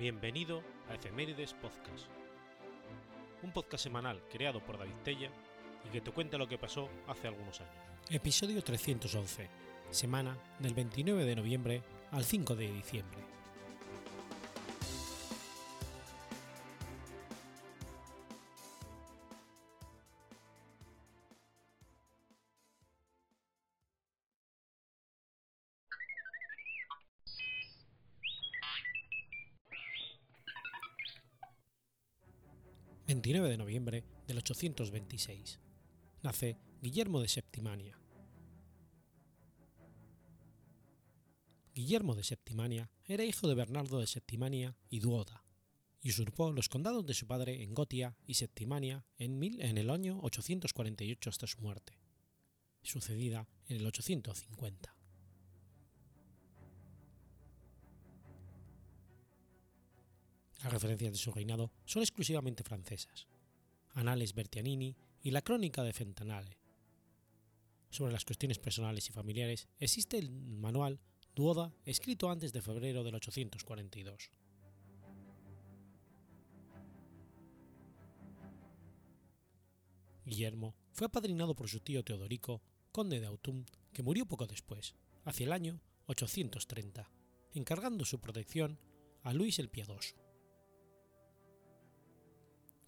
Bienvenido a Efemérides Podcast, un podcast semanal creado por David Tella y que te cuenta lo que pasó hace algunos años. Episodio 311, semana del 29 de noviembre al 5 de diciembre. Nace Guillermo de Septimania. Guillermo de Septimania era hijo de Bernardo de Septimania y Duoda, y usurpó los condados de su padre en Gotia y Septimania en, en el año 848 hasta su muerte, sucedida en el 850. Las referencias de su reinado son exclusivamente francesas, Anales Bertianini y la Crónica de Fentanale. Sobre las cuestiones personales y familiares existe el manual Duoda escrito antes de febrero del 842. Guillermo fue apadrinado por su tío Teodorico, conde de Autun, que murió poco después, hacia el año 830, encargando su protección a Luis el Piadoso.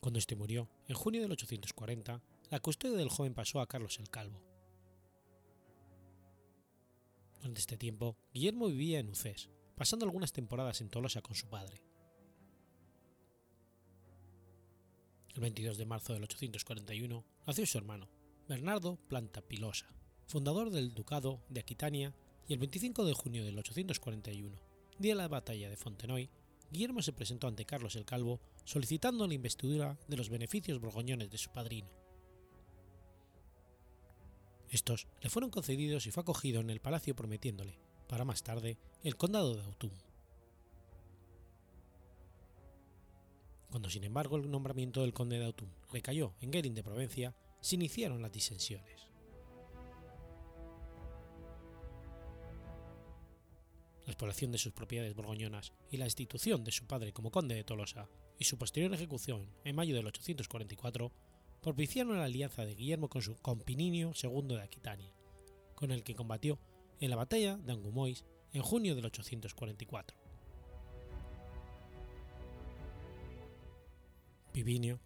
Cuando este murió, en junio del 840, la custodia del joven pasó a Carlos el Calvo. Durante este tiempo, Guillermo vivía en Ucés, pasando algunas temporadas en Tolosa con su padre. El 22 de marzo del 841 nació su hermano, Bernardo Planta Pilosa, fundador del Ducado de Aquitania, y el 25 de junio del 841, día de la batalla de Fontenoy, Guillermo se presentó ante Carlos el Calvo solicitando la investidura de los beneficios borgoñones de su padrino. Estos le fueron concedidos y fue acogido en el palacio prometiéndole, para más tarde, el condado de Autun. Cuando sin embargo el nombramiento del conde de Autun recayó en Guerin de Provencia, se iniciaron las disensiones. La exploración de sus propiedades borgoñonas y la institución de su padre como conde de Tolosa y su posterior ejecución en mayo del 844 propiciaron la alianza de Guillermo con su Pininio II de Aquitania, con el que combatió en la batalla de Angumois en junio del 844. Pipinio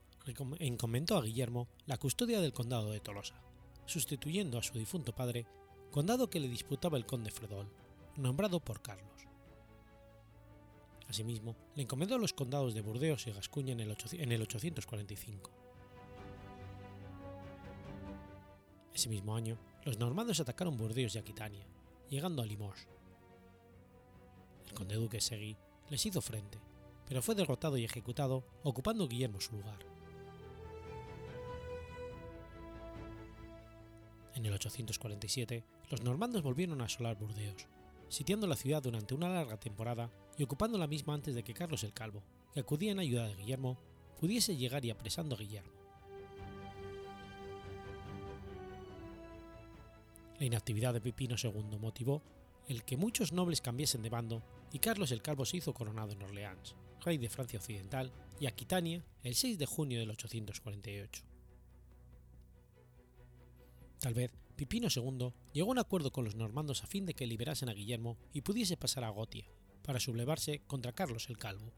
encomendó a Guillermo la custodia del condado de Tolosa, sustituyendo a su difunto padre, condado que le disputaba el conde Fredol, nombrado por Carlos. Asimismo, le encomendó los condados de Burdeos y Gascuña en el, 845. Ese mismo año, los normandos atacaron Burdeos y Aquitania, llegando a Limoges. El conde duque Segui les hizo frente, pero fue derrotado y ejecutado, ocupando Guillermo su lugar. En el 847, los normandos volvieron a asolar Burdeos, sitiando la ciudad durante una larga temporada y ocupando la misma antes de que Carlos el Calvo, que acudía en ayuda de Guillermo, pudiese llegar y apresando a Guillermo. La inactividad de Pipino II motivó el que muchos nobles cambiasen de bando y Carlos el Calvo se hizo coronado en Orleans, rey de Francia Occidental, y Aquitania el 6 de junio del 848. Tal vez Pipino II llegó a un acuerdo con los normandos a fin de que liberasen a Guillermo y pudiese pasar a Gotia, para sublevarse contra Carlos el Calvo.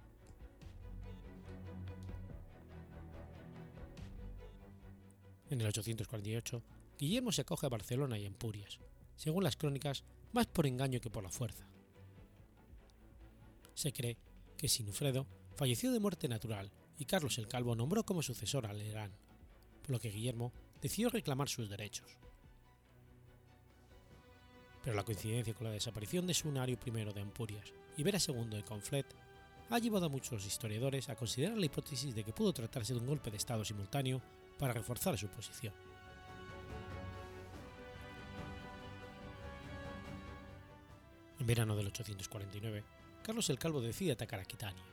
En el 848, Guillermo se acoge a Barcelona y Empurias, según las crónicas, más por engaño que por la fuerza. Se cree que Sinufredo falleció de muerte natural y Carlos el Calvo nombró como sucesor a Lerán, por lo que Guillermo decidió reclamar sus derechos pero la coincidencia con la desaparición de Sunario I de Ampurias y Vera II de Conflet ha llevado a muchos historiadores a considerar la hipótesis de que pudo tratarse de un golpe de Estado simultáneo para reforzar su posición. En verano del 849, Carlos el Calvo decide atacar a Aquitania.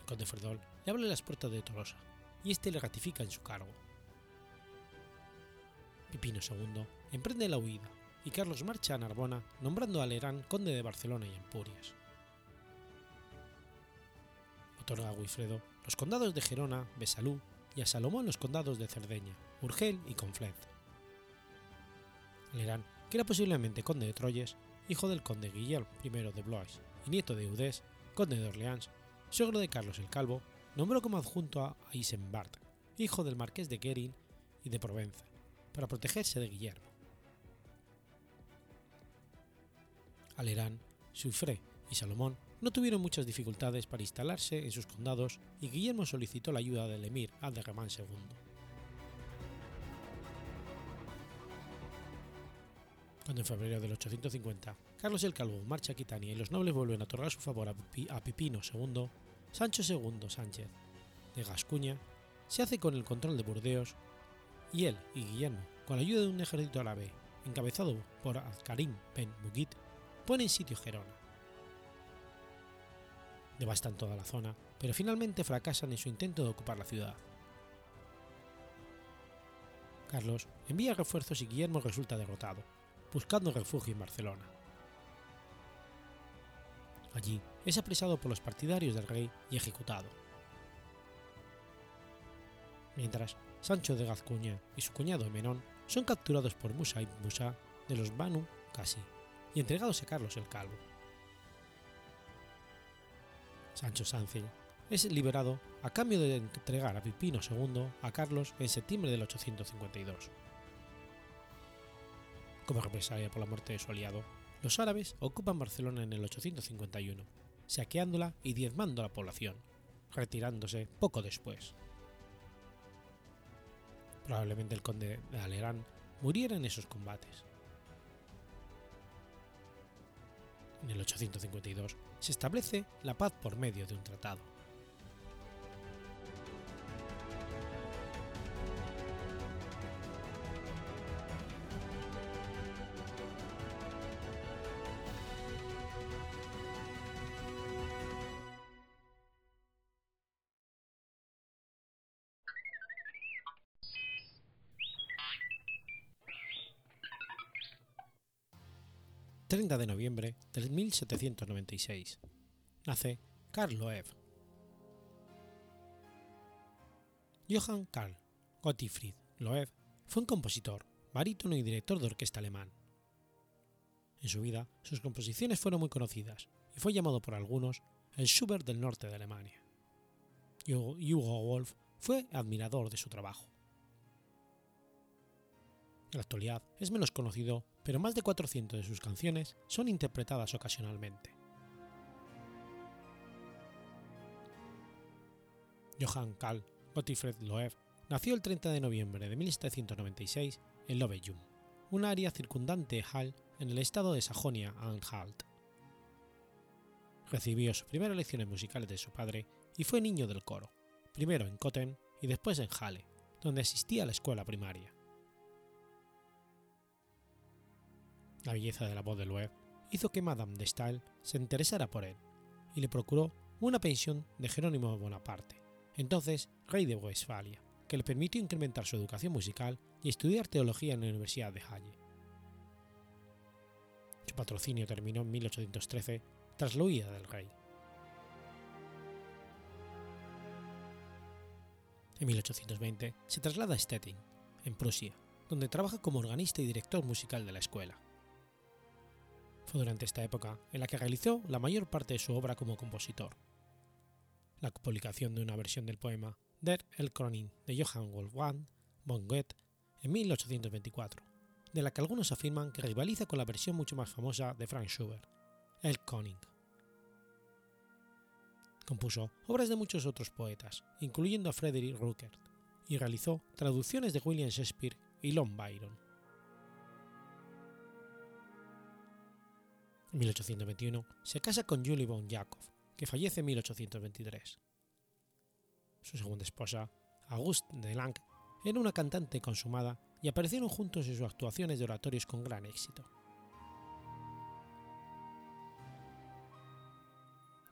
El conde Fredol le abre las puertas de Tolosa y este le ratifica en su cargo. Pipino II emprende la huida y Carlos marcha a Narbona nombrando a Lerán conde de Barcelona y Empurias. otorga a Guifredo los condados de Gerona, Besalú y a Salomón los condados de Cerdeña, Urgel y Conflent. Lerán, que era posiblemente conde de Troyes, hijo del conde Guillermo I de Blois y nieto de Eudés, conde de Orleans, suegro de Carlos el Calvo, nombró como adjunto a Isembard, hijo del marqués de Guerin y de Provenza, para protegerse de Guillermo. Alerán, Suifré y Salomón no tuvieron muchas dificultades para instalarse en sus condados y Guillermo solicitó la ayuda del emir Abderramán II. Cuando en febrero del 850 Carlos el Calvo marcha a Aquitania y los nobles vuelven a otorgar su favor a Pipino II, Sancho II Sánchez de Gascuña se hace con el control de Burdeos y él y Guillermo, con la ayuda de un ejército árabe encabezado por Azkarim ben Bugit, ponen sitio Gerona. Devastan toda la zona, pero finalmente fracasan en su intento de ocupar la ciudad. Carlos envía refuerzos y Guillermo resulta derrotado, buscando refugio en Barcelona. Allí es apresado por los partidarios del rey y ejecutado. Mientras, Sancho de Gazcuña y su cuñado Menón son capturados por Musa y Musa de los Banu Casi y entregados a Carlos el Calvo. Sancho Sánchez es liberado a cambio de entregar a Pipino II a Carlos en septiembre del 852. Como represalia por la muerte de su aliado, los árabes ocupan Barcelona en el 851, saqueándola y diezmando a la población, retirándose poco después. Probablemente el conde de Alerán muriera en esos combates. En el 852 se establece la paz por medio de un tratado. 30 de noviembre de 1796. Nace Karl Loew. Johann Karl Gottfried Loew fue un compositor, barítono y director de orquesta alemán. En su vida, sus composiciones fueron muy conocidas y fue llamado por algunos el Schubert del norte de Alemania. Hugo Wolf fue admirador de su trabajo. En la actualidad es menos conocido pero más de 400 de sus canciones son interpretadas ocasionalmente. Johann Karl Gottfried Loew nació el 30 de noviembre de 1796 en Lovejum, un área circundante de Hall en el estado de Sajonia-Anhalt. Recibió sus primeras lecciones musicales de su padre y fue niño del coro, primero en Cotten y después en Halle, donde asistía a la escuela primaria. La belleza de la voz de Loeb hizo que Madame de Stael se interesara por él y le procuró una pensión de Jerónimo Bonaparte, entonces rey de Westfalia, que le permitió incrementar su educación musical y estudiar teología en la Universidad de Halle. Su patrocinio terminó en 1813 tras la huida del rey. En 1820 se traslada a Stettin, en Prusia, donde trabaja como organista y director musical de la escuela. Fue durante esta época en la que realizó la mayor parte de su obra como compositor. La publicación de una versión del poema Der Elkroning de Johann Wolfgang von Goethe en 1824, de la que algunos afirman que rivaliza con la versión mucho más famosa de Franz Schubert, El Koning. Compuso obras de muchos otros poetas, incluyendo a Frederick Ruckert, y realizó traducciones de William Shakespeare y Lon Byron. En 1821 se casa con Julie von Jakob, que fallece en 1823. Su segunda esposa, Auguste de Lang, era una cantante consumada y aparecieron juntos en sus actuaciones de oratorios con gran éxito.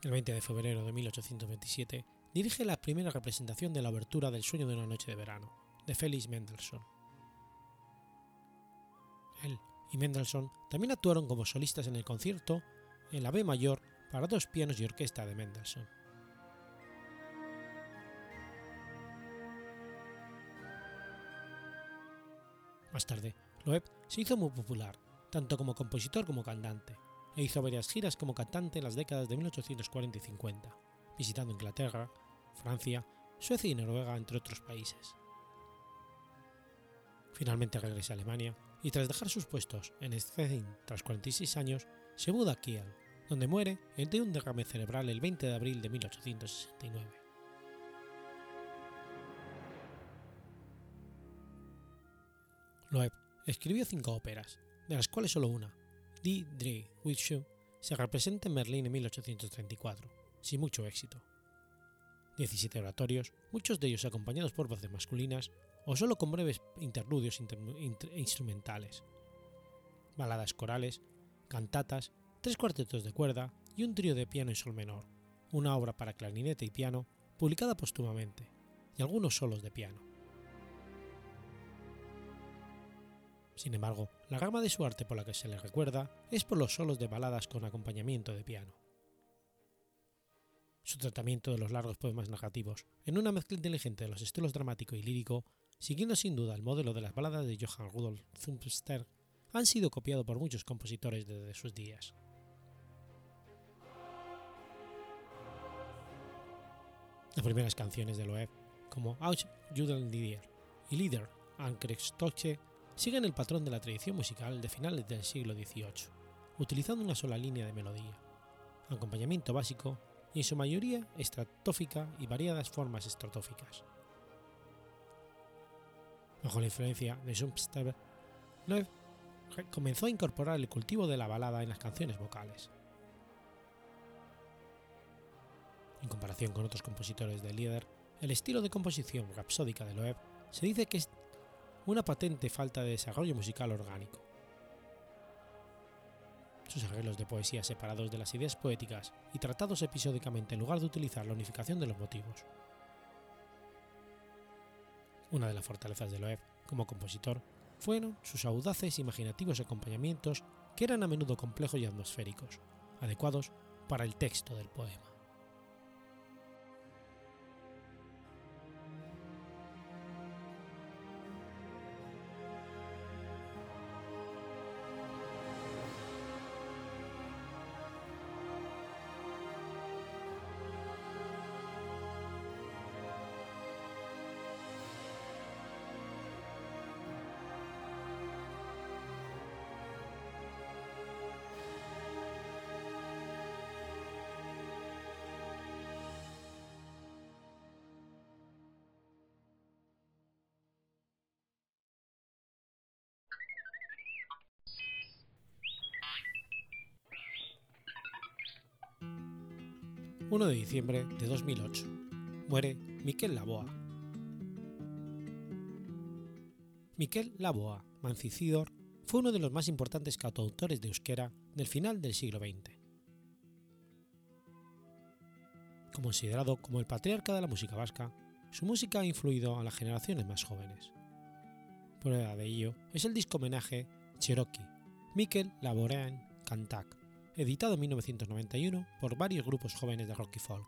El 20 de febrero de 1827 dirige la primera representación de la obertura del Sueño de una noche de verano, de Felix Mendelssohn. Él y Mendelssohn también actuaron como solistas en el concierto en la B mayor para dos pianos y orquesta de Mendelssohn. Más tarde, Loeb se hizo muy popular, tanto como compositor como cantante, e hizo varias giras como cantante en las décadas de 1840 y 50, visitando Inglaterra, Francia, Suecia y Noruega, entre otros países. Finalmente regresa a Alemania y tras dejar sus puestos en Stettin tras 46 años, se muda a Kiel, donde muere de un derrame cerebral el 20 de abril de 1869. Loeb escribió cinco óperas, de las cuales solo una, Die Drei Witche, se representa en Berlín en 1834, sin mucho éxito. 17 oratorios, muchos de ellos acompañados por voces masculinas o solo con breves interludios instrumentales, baladas corales, cantatas, tres cuartetos de cuerda y un trío de piano y sol menor, una obra para clarinete y piano publicada póstumamente, y algunos solos de piano. Sin embargo, la gama de su arte por la que se le recuerda es por los solos de baladas con acompañamiento de piano. Su tratamiento de los largos poemas narrativos, en una mezcla inteligente de los estilos dramático y lírico, siguiendo sin duda el modelo de las baladas de Johann Rudolf Zumster, han sido copiado por muchos compositores desde sus días. Las primeras canciones de Loeb, como Auch Judenlieder y Lieder an Kriegstoche, siguen el patrón de la tradición musical de finales del siglo XVIII, utilizando una sola línea de melodía, acompañamiento básico y en su mayoría estratófica y variadas formas estratóficas. Bajo la influencia de Schumpeter, Loeb comenzó a incorporar el cultivo de la balada en las canciones vocales. En comparación con otros compositores de Lieder, el estilo de composición rapsódica de Loeb se dice que es una patente falta de desarrollo musical orgánico. Sus arreglos de poesía separados de las ideas poéticas y tratados episódicamente en lugar de utilizar la unificación de los motivos. Una de las fortalezas de Loeb como compositor fueron sus audaces e imaginativos acompañamientos que eran a menudo complejos y atmosféricos, adecuados para el texto del poema. 1 de diciembre de 2008. Muere Miquel Laboa. Miquel Laboa, Mancicidor, fue uno de los más importantes cantautores de euskera del final del siglo XX. Considerado como el patriarca de la música vasca, su música ha influido a las generaciones más jóvenes. Prueba de ello es el disco homenaje Cherokee, Miquel Laborean Kantak, editado en 1991 por varios grupos jóvenes de rock y folk.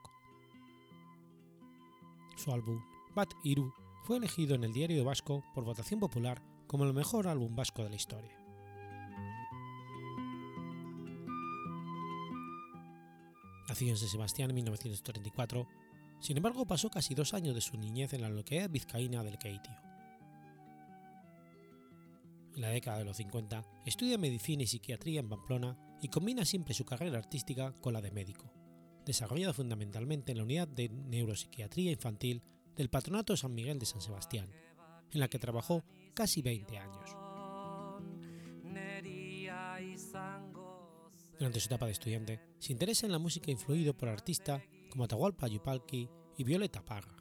Su álbum, Bat Iru, fue elegido en el Diario Vasco por votación popular como el mejor álbum vasco de la historia. Nacido en San Sebastián en 1934, sin embargo pasó casi dos años de su niñez en la localidad vizcaína del Keitio. En la década de los 50 estudia medicina y psiquiatría en Pamplona y combina siempre su carrera artística con la de médico, desarrollada fundamentalmente en la unidad de neuropsiquiatría infantil del Patronato San Miguel de San Sebastián, en la que trabajó casi 20 años. Durante su etapa de estudiante, se interesa en la música influido por artistas como Atahualpa Yupalki y Violeta Parra.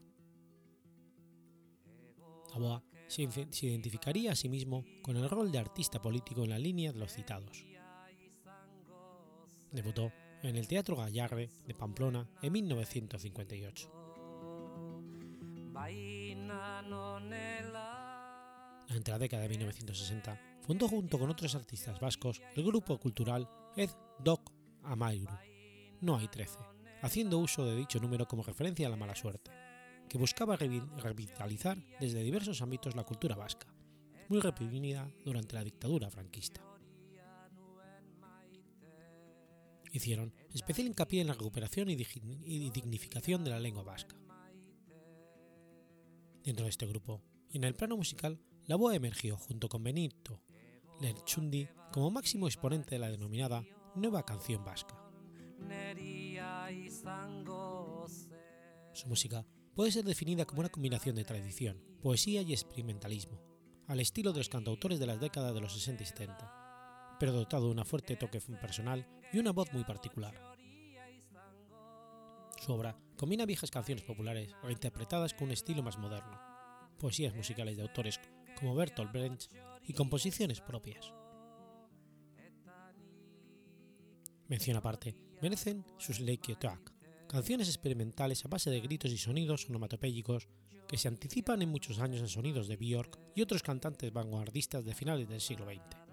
Aboa se identificaría a sí mismo con el rol de artista político en la línea de los citados. Debutó en el Teatro Gallarre de Pamplona en 1958. Durante la década de 1960, fundó junto con otros artistas vascos el grupo cultural Ed Doc Amairu, No hay 13, haciendo uso de dicho número como referencia a la mala suerte, que buscaba revitalizar desde diversos ámbitos la cultura vasca, muy reprimida durante la dictadura franquista. Hicieron especial hincapié en la recuperación y dignificación de la lengua vasca. Dentro de este grupo, y en el plano musical, la voz emergió junto con Benito Lerchundi como máximo exponente de la denominada Nueva Canción Vasca. Su música puede ser definida como una combinación de tradición, poesía y experimentalismo, al estilo de los cantautores de las décadas de los 60 y 70, pero dotado de un fuerte toque personal y una voz muy particular. Su obra combina viejas canciones populares reinterpretadas con un estilo más moderno, poesías musicales de autores como Bertolt Brecht y composiciones propias. Mención aparte merecen sus Lake Talk, canciones experimentales a base de gritos y sonidos onomatopéyicos que se anticipan en muchos años en sonidos de Björk y otros cantantes vanguardistas de finales del siglo XX.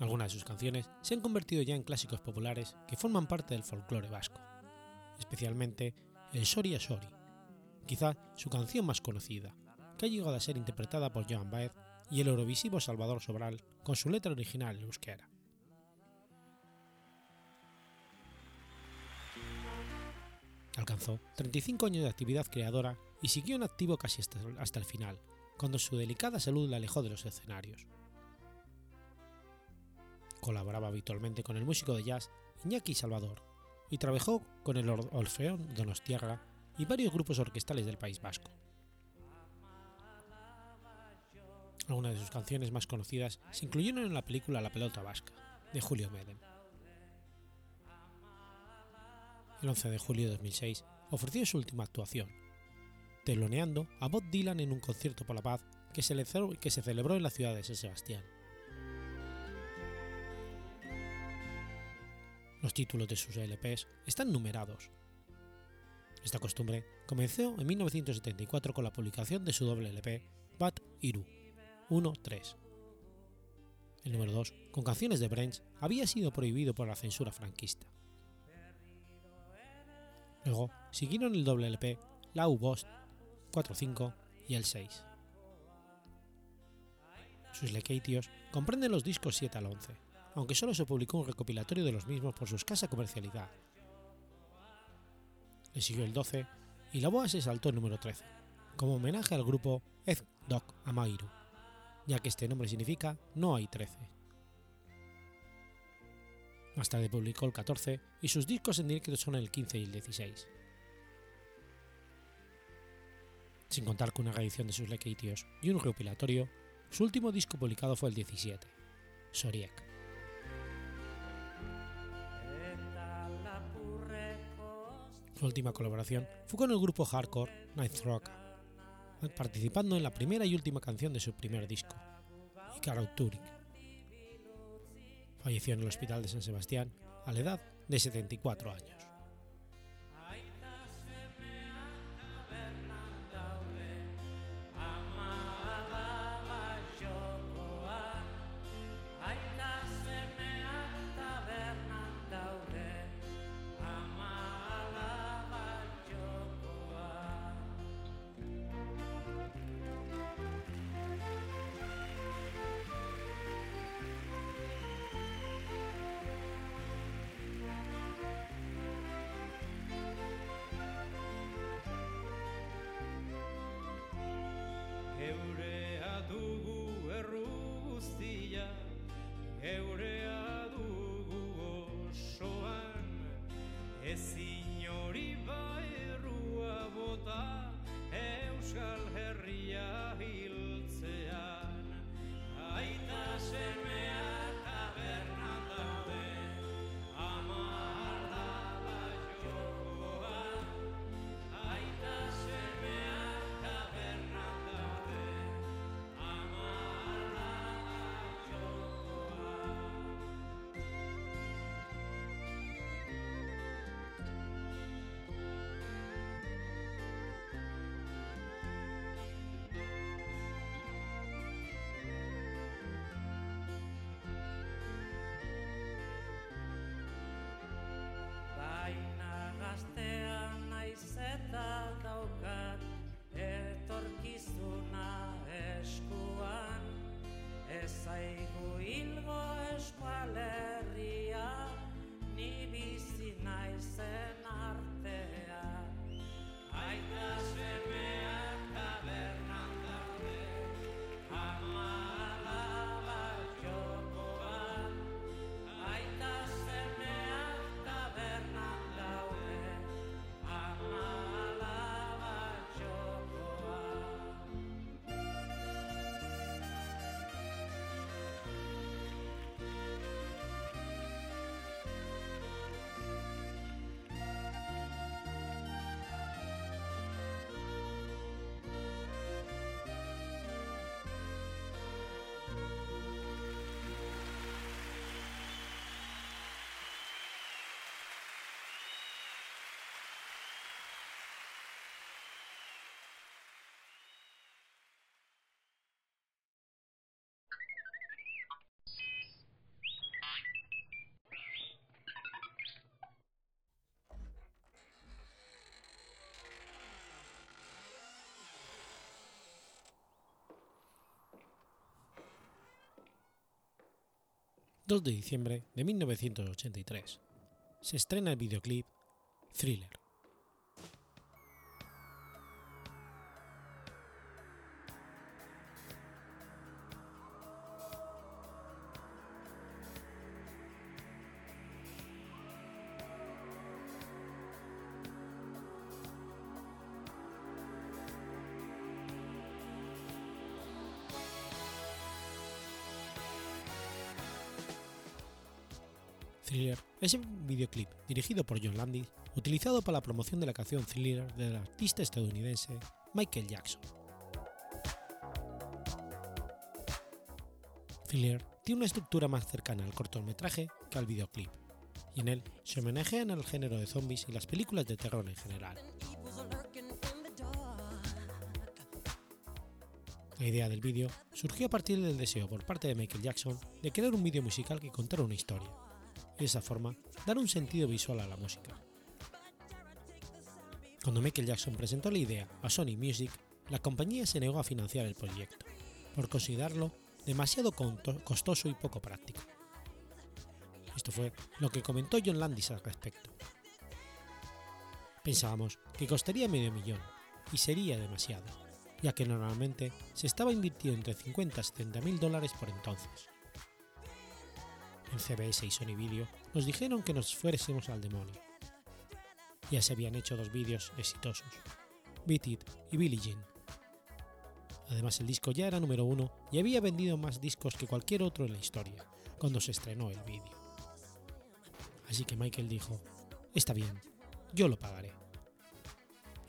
Algunas de sus canciones se han convertido ya en clásicos populares que forman parte del folclore vasco, especialmente el Soria Sori, quizá su canción más conocida, que ha llegado a ser interpretada por Joan Baez y el eurovisivo Salvador Sobral con su letra original en euskera. Alcanzó 35 años de actividad creadora y siguió en activo casi hasta, el final, cuando su delicada salud la alejó de los escenarios. Colaboraba habitualmente con el músico de jazz Iñaki Salvador y trabajó con el Orfeón Donostiarra y varios grupos orquestales del País Vasco. Algunas de sus canciones más conocidas se incluyeron en la película La pelota vasca, de Julio Medem. El 11 de julio de 2006 ofreció su última actuación, teloneando a Bob Dylan en un concierto por la paz que se, que se celebró en la ciudad de San Sebastián. Los títulos de sus LPs están numerados. Esta costumbre comenzó en 1974 con la publicación de su doble LP Bat Iru 1-3. El número 2, con canciones de Brench, había sido prohibido por la censura franquista. Luego siguieron el doble LP Lau Bost 4-5 y el 6. Sus lequeitios comprenden los discos 7 al 11, aunque solo se publicó un recopilatorio de los mismos por su escasa comercialidad. Le siguió el 12 y la boa se saltó el número 13, como homenaje al grupo Ed Doc Amairu ya que este nombre significa no hay 13. Más tarde publicó el 14 y sus discos en directo son el 15 y el 16. Sin contar con una reedición de sus lequeitios y un recopilatorio, su último disco publicado fue el 17, Soriek. Su última colaboración fue con el grupo hardcore Night Rock participando en la primera y última canción de su primer disco, Turik. Falleció en el Hospital de San Sebastián a la edad de 74 años. Zaigu hilgo eskualerria, ni bizi naizen ...2 de diciembre de 1983... ...se estrena el videoclip Thriller. Thriller es un videoclip dirigido por John Landis, utilizado para la promoción de la canción Thriller del artista estadounidense Michael Jackson. Thriller tiene una estructura más cercana al cortometraje que al videoclip, y en él se homenajean al género de zombies y las películas de terror en general. La idea del vídeo surgió a partir del deseo por parte de Michael Jackson de crear un vídeo musical que contara una historia, de esa forma dar un sentido visual a la música. Cuando Michael Jackson presentó la idea a Sony Music, la compañía se negó a financiar el proyecto, por considerarlo demasiado costoso y poco práctico. Esto fue lo que comentó John Landis al respecto. Pensábamos que costaría medio millón y sería demasiado, ya que normalmente se estaba invirtiendo entre 50 y 70 mil dólares por entonces. En CBS y Sony Video nos dijeron que nos fuésemos al demonio. Ya se habían hecho dos vídeos exitosos, Beat It y Billie Jean. Además el disco ya era número uno y había vendido más discos que cualquier otro en la historia cuando se estrenó el vídeo. Así que Michael dijo, está bien, yo lo pagaré.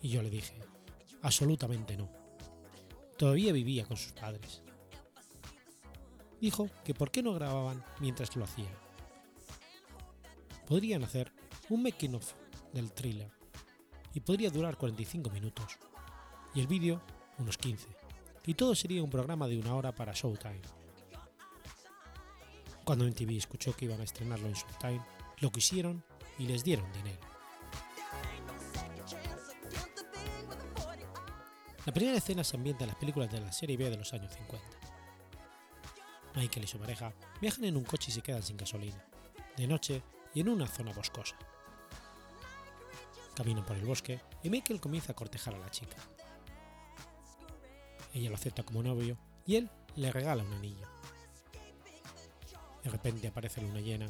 Y yo le dije, absolutamente no. Todavía vivía con sus padres. Dijo que por qué no grababan mientras lo hacían. Podrían hacer un making of del thriller y podría durar 45 minutos y el vídeo unos 15 y todo sería un programa de una hora para Showtime. Cuando MTV escuchó que iban a estrenarlo en Showtime, lo quisieron y les dieron dinero. La primera escena se ambienta en las películas de la serie B de los años 50. Michael y su pareja viajan en un coche y se quedan sin gasolina, de noche y en una zona boscosa. Caminan por el bosque y Michael comienza a cortejar a la chica. Ella lo acepta como novio y él le regala un anillo. De repente aparece luna llena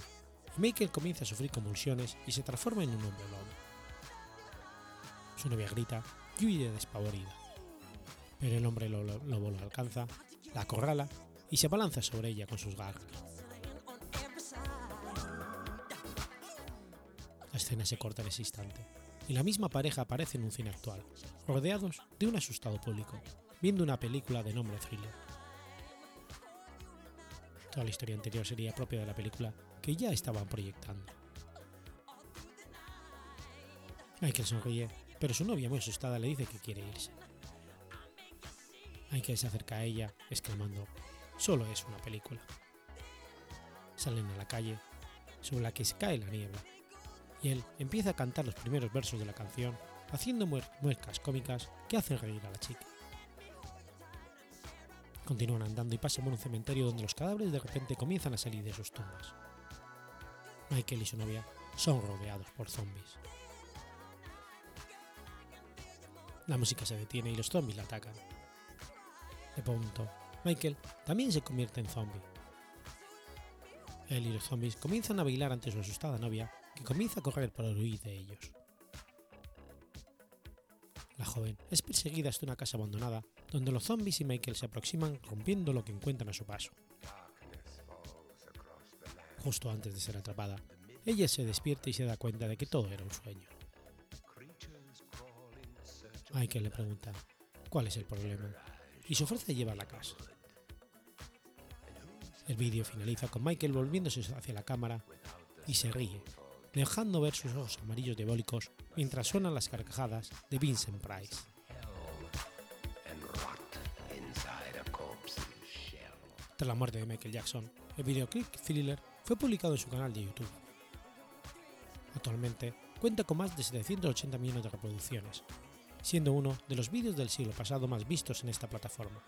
y Michael comienza a sufrir convulsiones y se transforma en un hombre lobo. Su novia grita y huye despavorida, pero el hombre lo- lo- lobo lo alcanza, la acorrala y se abalanza sobre ella con sus garras. La escena se corta en ese instante y la misma pareja aparece en un cine actual, rodeados de un asustado público, viendo una película de nombre thriller. Toda la historia anterior sería propia de la película que ya estaban proyectando. Michael sonríe, pero su novia muy asustada le dice que quiere irse. Michael se acerca a ella, exclamando, solo es una película. Salen a la calle, sobre la que se cae la niebla, y él empieza a cantar los primeros versos de la canción, haciendo muer- cómicas que hacen reír a la chica. Continúan andando y pasan por un cementerio donde los cadáveres de repente comienzan a salir de sus tumbas. Michael y su novia son rodeados por zombies. La música se detiene y los zombies la atacan. De pronto, Michael también se convierte en zombie. Él y los zombies comienzan a bailar ante su asustada novia, que comienza a correr para huir de ellos. La joven es perseguida hasta una casa abandonada, donde los zombies y Michael se aproximan rompiendo lo que encuentran a su paso. Justo antes de ser atrapada, ella se despierta y se da cuenta de que todo era un sueño. Michael le pregunta cuál es el problema y se ofrece a llevarla a casa. El vídeo finaliza con Michael volviéndose hacia la cámara y se ríe, dejando ver sus ojos amarillos diabólicos mientras suenan las carcajadas de Vincent Price. Tras la muerte de Michael Jackson, el videoclip Thriller fue publicado en su canal de YouTube. Actualmente cuenta con más de 780 millones de reproducciones, siendo uno de los vídeos del siglo pasado más vistos en esta plataforma.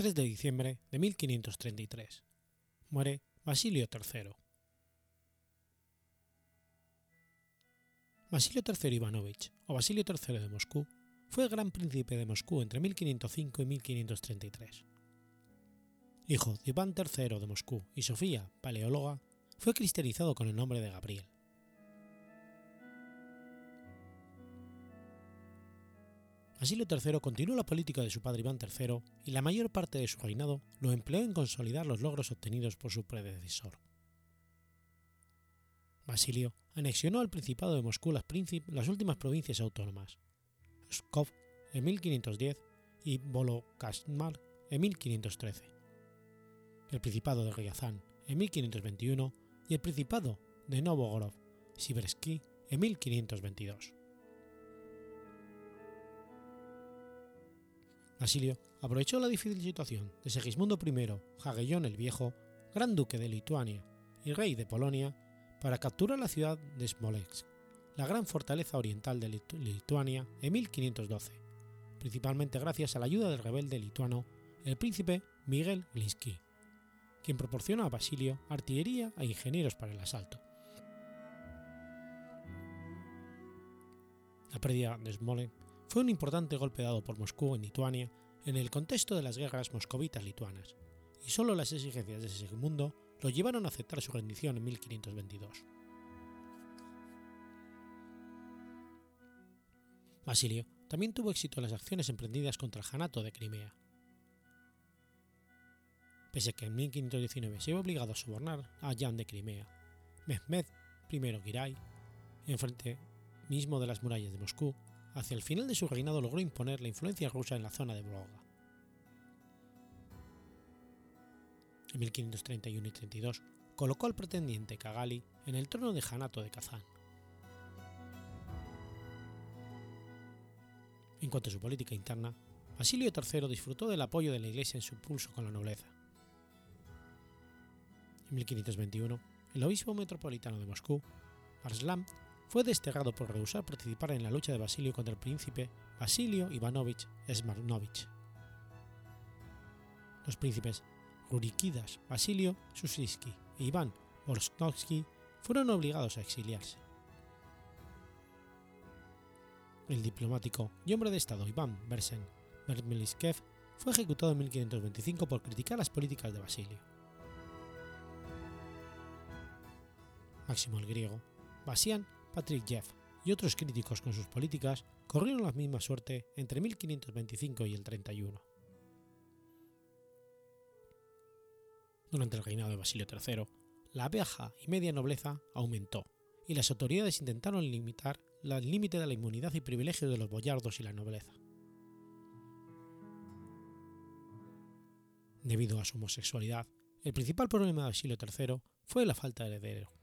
3 de diciembre de 1533. Muere Basilio III. Basilio III Ivanovich, o Basilio III de Moscú, fue el gran príncipe de Moscú entre 1505 y 1533. Hijo de Iván III de Moscú y Sofía, paleóloga, fue cristianizado con el nombre de Gabriel. Basilio III continuó la política de su padre Iván III y la mayor parte de su reinado lo empleó en consolidar los logros obtenidos por su predecesor. Basilio anexionó al Principado de Moscú las, las últimas provincias autónomas, Pskov en 1510 y Volokazmar en 1513, el Principado de Ryazán en 1521 y el Principado de Novgorod Siversky en 1522. Basilio aprovechó la difícil situación de Segismundo I, Jagellón el Viejo, Gran Duque de Lituania y Rey de Polonia, para capturar la ciudad de Smolensk, la gran fortaleza oriental de Lituania, en 1512, principalmente gracias a la ayuda del rebelde lituano, el príncipe Miguel Glinsky, quien proporcionó a Basilio artillería e ingenieros para el asalto. La pérdida de Smolensk fue un importante golpe dado por Moscú en Lituania en el contexto de las guerras moscovitas lituanas, y solo las exigencias de Segismundo lo llevaron a aceptar su rendición en 1522. Basilio también tuvo éxito en las acciones emprendidas contra el Janato de Crimea. Pese a que en 1519 se vio obligado a sobornar a Jan de Crimea, Mehmed I Giray, enfrente mismo de las murallas de Moscú, hacia el final de su reinado logró imponer la influencia rusa en la zona de Volga. En 1531 y 32 colocó al pretendiente Kagali en el trono de Janato de Kazán. En cuanto a su política interna, Basilio III disfrutó del apoyo de la Iglesia en su pulso con la nobleza. En 1521, el obispo metropolitano de Moscú, Arslan, fue desterrado por rehusar participar en la lucha de Basilio contra el príncipe Basilio Ivanovich Smarnovich. Los príncipes Rurikidas, Basilio Susitsky e Iván Borskovsky fueron obligados a exiliarse. El diplomático y hombre de Estado Iván Bersen Vermeliskev fue ejecutado en 1525 por criticar las políticas de Basilio. Máximo el griego, Basian Patrick Jeff y otros críticos con sus políticas corrieron la misma suerte entre 1525 y el 31. Durante el reinado de Basilio III, la baja y media nobleza aumentó y las autoridades intentaron limitar el límite de la inmunidad y privilegios de los boyardos y la nobleza. Debido a su homosexualidad, el principal problema de Basilio III fue la falta de heredero.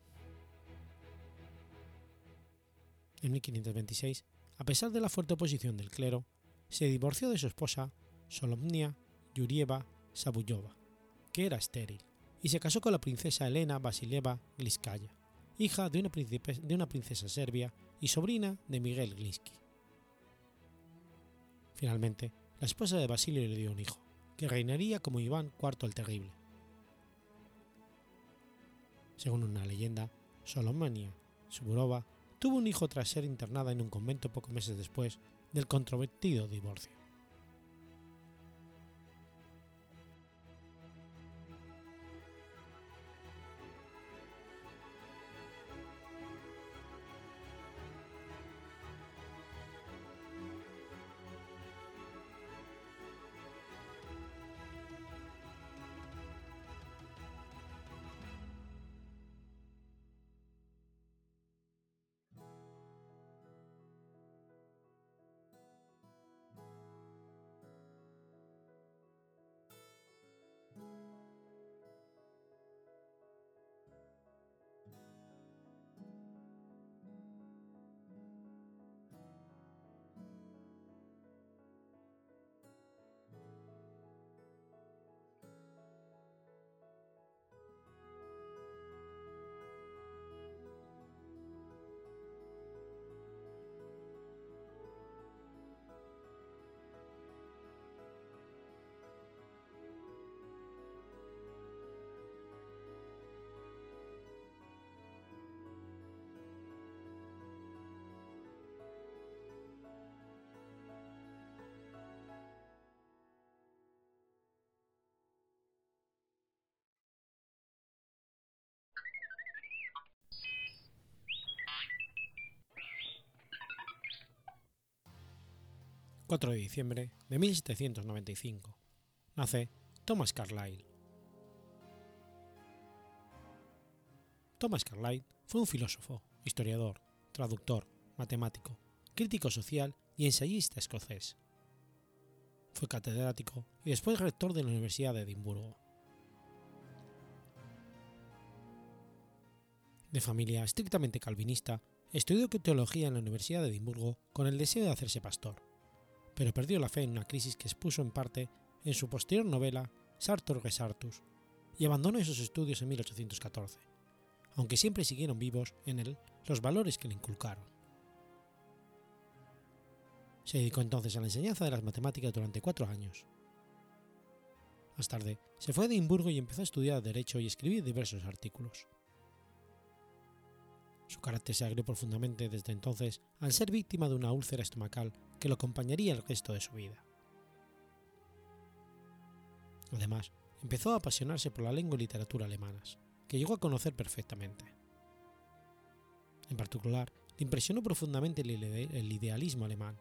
En 1526, a pesar de la fuerte oposición del clero, se divorció de su esposa Solomnia Yurieva Sabuyova, que era estéril, y se casó con la princesa Elena Vasilieva Gliskaya, hija de una, princesa serbia y sobrina de Miguel Glinsky. Finalmente, la esposa de Basilio le dio un hijo, que reinaría como Iván IV el Terrible. Según una leyenda, Solomania Suburova tuvo un hijo tras ser internada en un convento pocos meses después del controvertido divorcio. 4 de diciembre de 1795. Nace Thomas Carlyle. Thomas Carlyle fue un filósofo, historiador, traductor, matemático, crítico social y ensayista escocés. Fue catedrático y después rector de la Universidad de Edimburgo. De familia estrictamente calvinista, estudió teología en la Universidad de Edimburgo con el deseo de hacerse pastor pero perdió la fe en una crisis que expuso en parte en su posterior novela Sartor Resartus, y abandonó esos estudios en 1814, aunque siempre siguieron vivos en él los valores que le inculcaron. Se dedicó entonces a la enseñanza de las matemáticas durante cuatro años. Más tarde, se fue a Edimburgo y empezó a estudiar Derecho y escribir diversos artículos. Su carácter se agrió profundamente desde entonces al ser víctima de una úlcera estomacal que lo acompañaría el resto de su vida. Además, empezó a apasionarse por la lengua y literatura alemanas, que llegó a conocer perfectamente. En particular, le impresionó profundamente el idealismo alemán.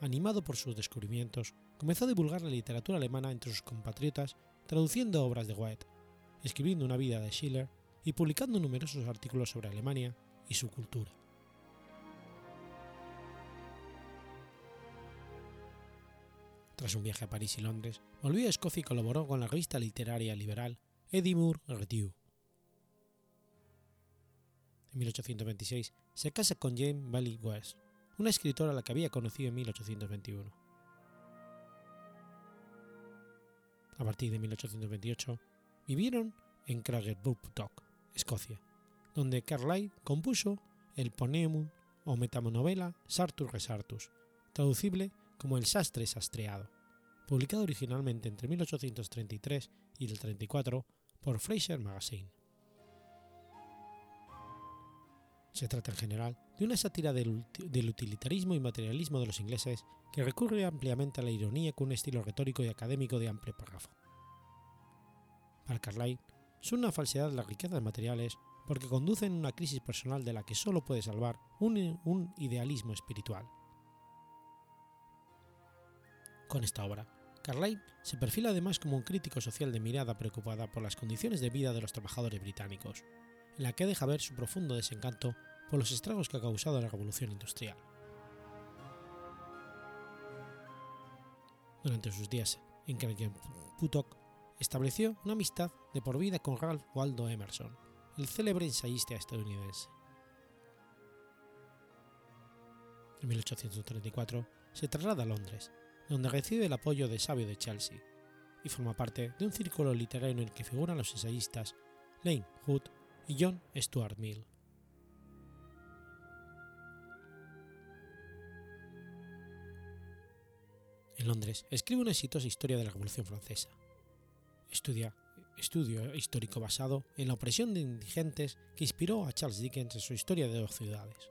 Animado por sus descubrimientos, comenzó a divulgar la literatura alemana entre sus compatriotas, traduciendo obras de Goethe, escribiendo una vida de Schiller y publicando numerosos artículos sobre Alemania y su cultura. Tras un viaje a París y Londres, volvió a Escocia y colaboró con la revista literaria liberal Edinburgh Review. En 1826 se casa con Jane Bailey West, una escritora a la que había conocido en 1821. A partir de 1828 vivieron en Craigieburtock, Escocia, donde Carlyle compuso el ponemum o metamonovela Sartus Resartus, traducible como El sastre sastreado, publicado originalmente entre 1833 y el 34 por Fraser Magazine. Se trata en general de una sátira del, del, utilitarismo y materialismo de los ingleses que recurre ampliamente a la ironía con un estilo retórico y académico de amplio párrafo. Para Carlyle, son una falsedad las riquezas materiales porque conducen a una crisis personal de la que solo puede salvar un, idealismo espiritual. Con esta obra, Carlyle se perfila además como un crítico social de mirada preocupada por las condiciones de vida de los trabajadores británicos, en la que deja ver su profundo desencanto por los estragos que ha causado la revolución industrial. Durante sus días en Putok estableció una amistad de por vida con Ralph Waldo Emerson, el célebre ensayista estadounidense. En 1834 se traslada a Londres, donde recibe el apoyo de Sabio de Chelsea, y forma parte de un círculo literario en el que figuran los ensayistas Lane Hood y John Stuart Mill. En Londres escribe una exitosa historia de la Revolución Francesa. Estudia, estudio histórico basado en la opresión de indigentes que inspiró a Charles Dickens en su Historia de dos ciudades.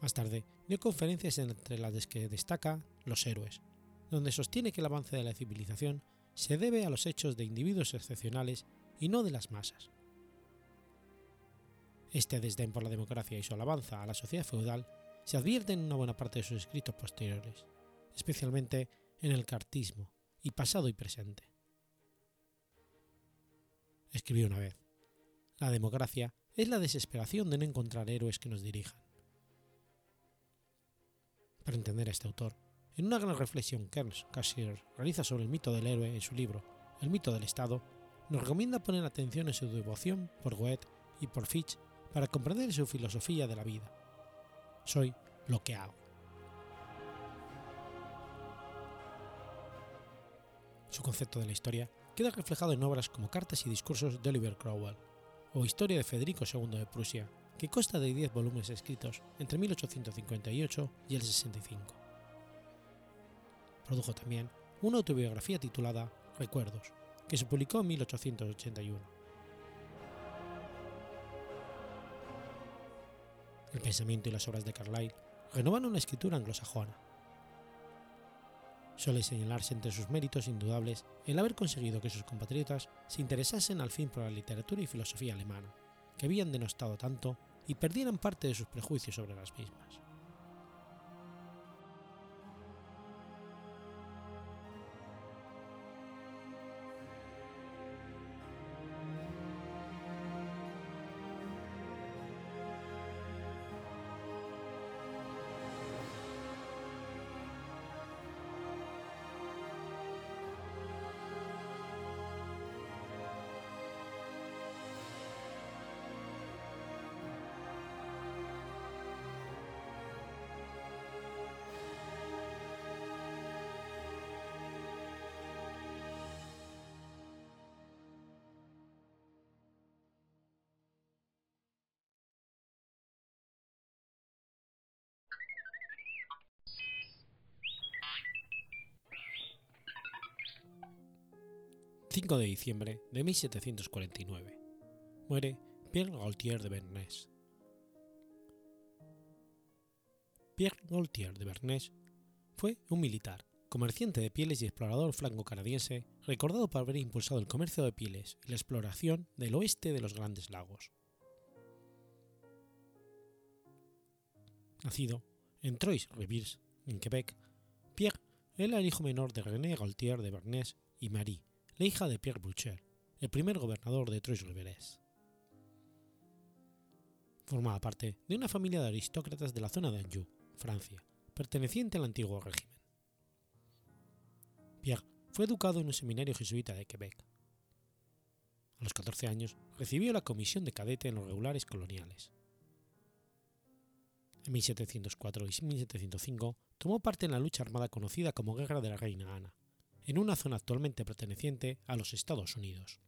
Más tarde dio conferencias entre las que destaca Los héroes, donde sostiene que el avance de la civilización se debe a los hechos de individuos excepcionales y no de las masas. Este desdén por la democracia y su alabanza a la sociedad feudal se advierte en una buena parte de sus escritos posteriores, especialmente en el cartismo y pasado y presente. Escribió una vez, la democracia es la desesperación de no encontrar héroes que nos dirijan. Para entender a este autor, en una gran reflexión que Ernst Cassirer realiza sobre el mito del héroe en su libro El mito del Estado, nos recomienda poner atención en su devoción por Goethe y por Fichte para comprender su filosofía de la vida. Soy lo que hago. Su concepto de la historia queda reflejado en obras como Cartas y Discursos de Oliver Cromwell o Historia de Federico II de Prusia, que consta de 10 volúmenes escritos entre 1858 y el 65. Produjo también una autobiografía titulada Recuerdos, que se publicó en 1881. El pensamiento y las obras de Carlyle renovan una escritura anglosajona. Suele señalarse entre sus méritos indudables el haber conseguido que sus compatriotas se interesasen al fin por la literatura y filosofía alemana, que habían denostado tanto y perdieran parte de sus prejuicios sobre las mismas. 5 de diciembre de 1749. Muere Pierre Gaultier de Bernés. Pierre Gaultier de Bernés fue un militar, comerciante de pieles y explorador franco-canadiense, recordado por haber impulsado el comercio de pieles y la exploración del oeste de los Grandes Lagos. Nacido en Trois-Rivières, en Quebec, Pierre era el hijo menor de René Gaultier de Bernés y Marie, la hija de Pierre Boucher, el primer gobernador de Trois-Rivières. Formaba parte de una familia de aristócratas de la zona de Anjou, Francia, perteneciente al antiguo régimen. Pierre fue educado en un seminario jesuita de Quebec. A los 14 años recibió la comisión de cadete en los regulares coloniales. En 1704 y 1705 tomó parte en la lucha armada conocida como Guerra de la Reina Ana, en una zona actualmente perteneciente a los Estados Unidos.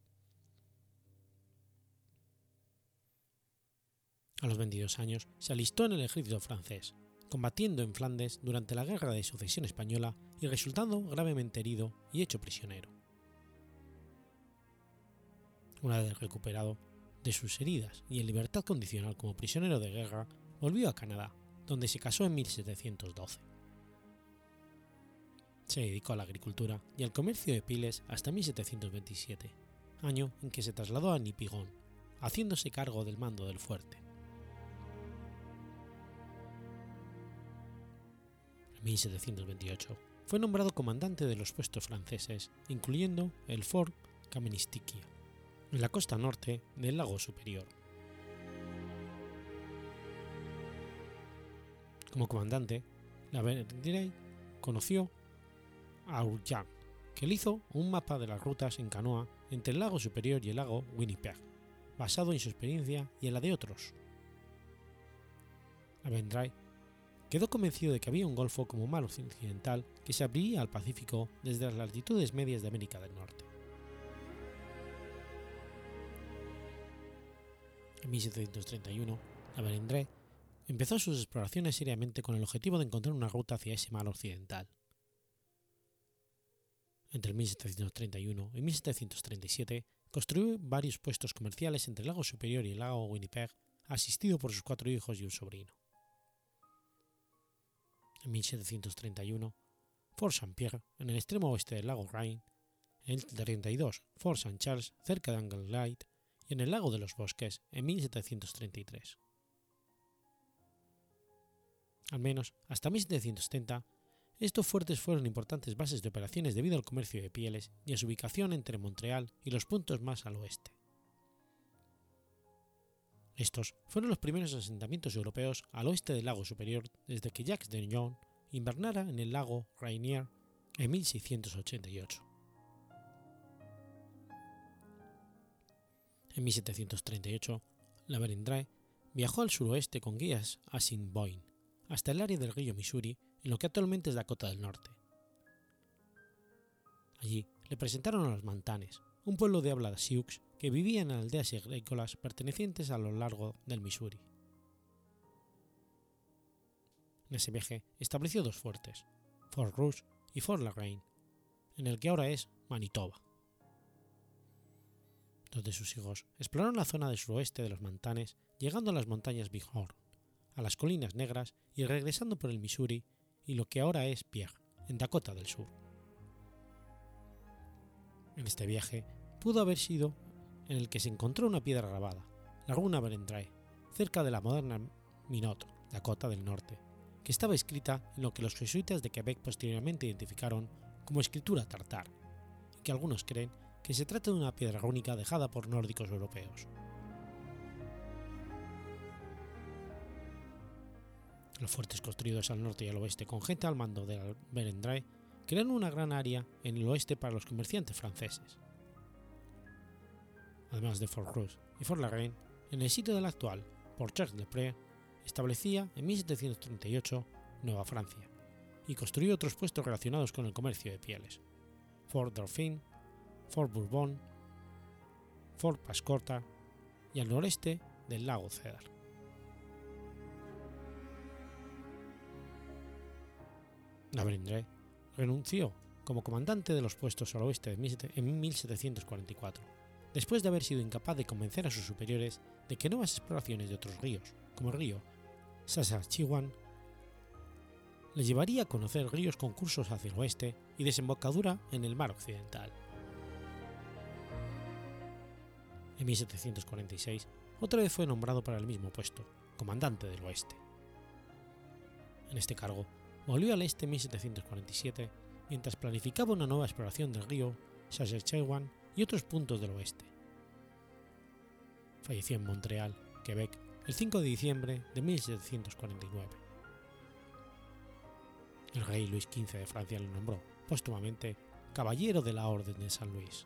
A los 22 años se alistó en el ejército francés, combatiendo en Flandes durante la Guerra de Sucesión Española y resultando gravemente herido y hecho prisionero. Una vez recuperado de sus heridas y en libertad condicional como prisionero de guerra, volvió a Canadá, donde se casó en 1712 se dedicó a la agricultura y al comercio de piles hasta 1727, año en que se trasladó a Nipigon, haciéndose cargo del mando del fuerte. En 1728 fue nombrado comandante de los puestos franceses, incluyendo el Fort Kamenistikia, en la costa norte del lago Superior. Como comandante, la Vendrey conoció a Urjan, que le hizo un mapa de las rutas en canoa entre el lago Superior y el lago Winnipeg, basado en su experiencia y en la de otros. La Vendray quedó convencido de que había un golfo como mar occidental que se abriría al Pacífico desde las latitudes medias de América del Norte. En 1731, la Vendrée empezó sus exploraciones seriamente con el objetivo de encontrar una ruta hacia ese mar occidental. Entre 1731 y 1737 construyó varios puestos comerciales entre el lago Superior y el lago Winnipeg, asistido por sus cuatro hijos y un sobrino. En 1731, Fort Saint-Pierre, en el extremo oeste del lago Rhine, en el 32, Fort St. Charles, cerca de Anglelight, y en el lago de los Bosques, en 1733. Al menos hasta 1770, estos fuertes fueron importantes bases de operaciones debido al comercio de pieles y a su ubicación entre Montreal y los puntos más al oeste. Estos fueron los primeros asentamientos europeos al oeste del lago superior desde que Jacques de Dijon invernara en el lago Rainier en 1688. En 1738, la Verendrye viajó al suroeste con guías a Boyne, hasta el área del río Missouri, en lo que actualmente es Dakota del Norte. Allí le presentaron a los Mantanes, un pueblo de habla Sioux que vivían en aldeas agrícolas pertenecientes a lo largo del Missouri. En ese viaje estableció dos fuertes, Fort Rush y Fort Lagrange, en el que ahora es Manitoba. Dos de sus hijos exploraron la zona del suroeste de los Mantanes, llegando a las montañas Bighorn, a las colinas negras y regresando por el Missouri y lo que ahora es Pierre, en Dakota del Sur. En este viaje pudo haber sido en el que se encontró una piedra grabada, Laguna Berendrae, cerca de la moderna Minot, Dakota del Norte, que estaba escrita en lo que los jesuitas de Quebec posteriormente identificaron como escritura tartar, y que algunos creen que se trata de una piedra rúnica dejada por nórdicos europeos. Los fuertes construidos al norte y al oeste con gente al mando de la crean una gran área en el oeste para los comerciantes franceses. Además de Fort Cruz y Fort Lagrange, en el sitio del actual Port Charles de Pré, establecía en 1738 Nueva Francia y construyó otros puestos relacionados con el comercio de pieles, Fort Dauphin, Fort Bourbon, Fort Pascorta y al noreste del lago Cedar. Navarindré renunció como comandante de los puestos al oeste en 1744, después de haber sido incapaz de convencer a sus superiores de que nuevas exploraciones de otros ríos, como el río Saskatchewan, le llevaría a conocer ríos con cursos hacia el oeste y desembocadura en el mar occidental. En 1746, otra vez fue nombrado para el mismo puesto, comandante del oeste. En este cargo, volvió al este en 1747 mientras planificaba una nueva exploración del río Saskatchewan y otros puntos del oeste. Falleció en Montreal, Quebec, el 5 de diciembre de 1749. El rey Luis XV de Francia lo nombró póstumamente Caballero de la Orden de San Luis.